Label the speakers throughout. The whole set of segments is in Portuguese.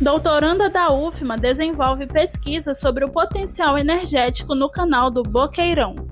Speaker 1: Doutoranda da UFMA desenvolve pesquisa sobre o potencial energético no canal do Boqueirão.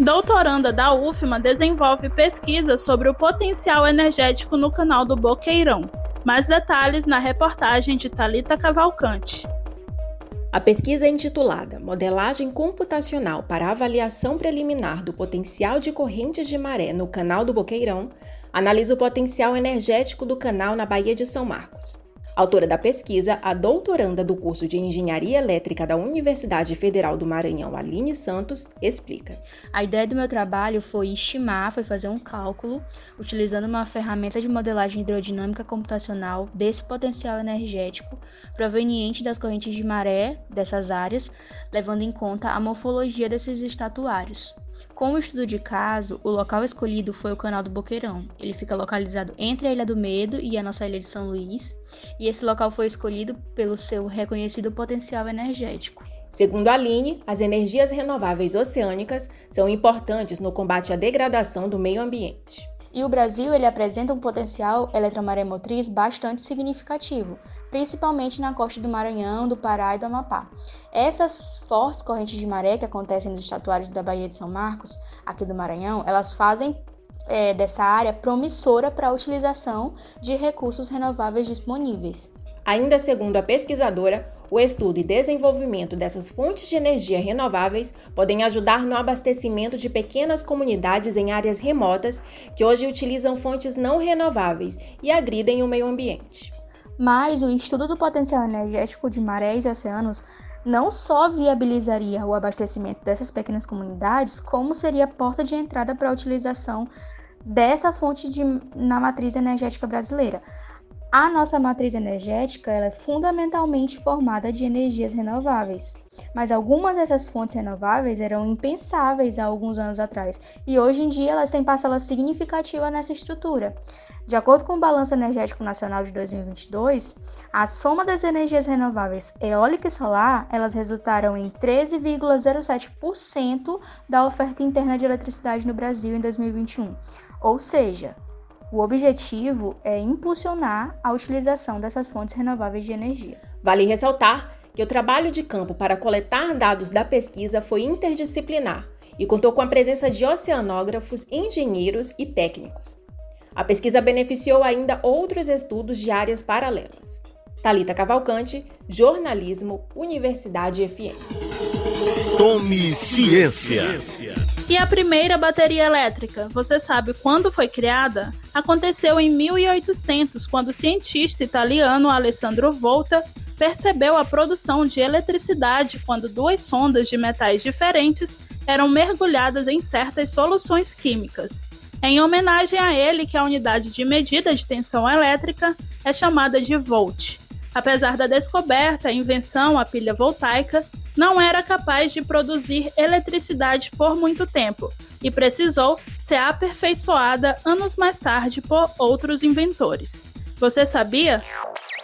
Speaker 1: Doutoranda da UFMA desenvolve pesquisa sobre o potencial energético no canal do Boqueirão. Mais detalhes na reportagem de Talita Cavalcante.
Speaker 2: A pesquisa é intitulada Modelagem computacional para avaliação preliminar do potencial de correntes de maré no canal do Boqueirão analisa o potencial energético do canal na Baía de São Marcos. Autora da pesquisa, a doutoranda do curso de Engenharia Elétrica da Universidade Federal do Maranhão, Aline Santos, explica.
Speaker 3: A ideia do meu trabalho foi estimar, foi fazer um cálculo, utilizando uma ferramenta de modelagem hidrodinâmica computacional desse potencial energético proveniente das correntes de maré dessas áreas, levando em conta a morfologia desses estatuários. Com o estudo de caso, o local escolhido foi o Canal do Boqueirão. Ele fica localizado entre a Ilha do Medo e a nossa Ilha de São Luís, e esse local foi escolhido pelo seu reconhecido potencial energético.
Speaker 2: Segundo a Aline, as energias renováveis oceânicas são importantes no combate à degradação do meio ambiente.
Speaker 3: E o Brasil ele apresenta um potencial eletromaremotriz bastante significativo, principalmente na costa do Maranhão, do Pará e do Amapá. Essas fortes correntes de maré que acontecem nos estatuários da Baía de São Marcos, aqui do Maranhão, elas fazem é, dessa área promissora para a utilização de recursos renováveis disponíveis.
Speaker 2: Ainda segundo a pesquisadora, o estudo e desenvolvimento dessas fontes de energia renováveis podem ajudar no abastecimento de pequenas comunidades em áreas remotas que hoje utilizam fontes não renováveis e agridem o meio ambiente.
Speaker 3: Mas o estudo do potencial energético de marés e oceanos não só viabilizaria o abastecimento dessas pequenas comunidades, como seria a porta de entrada para a utilização dessa fonte de, na matriz energética brasileira. A nossa matriz energética é fundamentalmente formada de energias renováveis, mas algumas dessas fontes renováveis eram impensáveis há alguns anos atrás e hoje em dia elas têm parcela significativa nessa estrutura. De acordo com o Balanço Energético Nacional de 2022, a soma das energias renováveis eólica e solar, elas resultaram em 13,07% da oferta interna de eletricidade no Brasil em 2021. Ou seja, o objetivo é impulsionar a utilização dessas fontes renováveis de energia.
Speaker 2: Vale ressaltar que o trabalho de campo para coletar dados da pesquisa foi interdisciplinar e contou com a presença de oceanógrafos, engenheiros e técnicos. A pesquisa beneficiou ainda outros estudos de áreas paralelas. Talita Cavalcante, Jornalismo, Universidade FM.
Speaker 4: Tome ciência.
Speaker 1: E a primeira bateria elétrica, você sabe quando foi criada? Aconteceu em 1800, quando o cientista italiano Alessandro Volta percebeu a produção de eletricidade quando duas sondas de metais diferentes eram mergulhadas em certas soluções químicas. É em homenagem a ele que a unidade de medida de tensão elétrica é chamada de volt. Apesar da descoberta, a invenção, a pilha voltaica, não era capaz de produzir eletricidade por muito tempo e precisou ser aperfeiçoada anos mais tarde por outros inventores. Você sabia?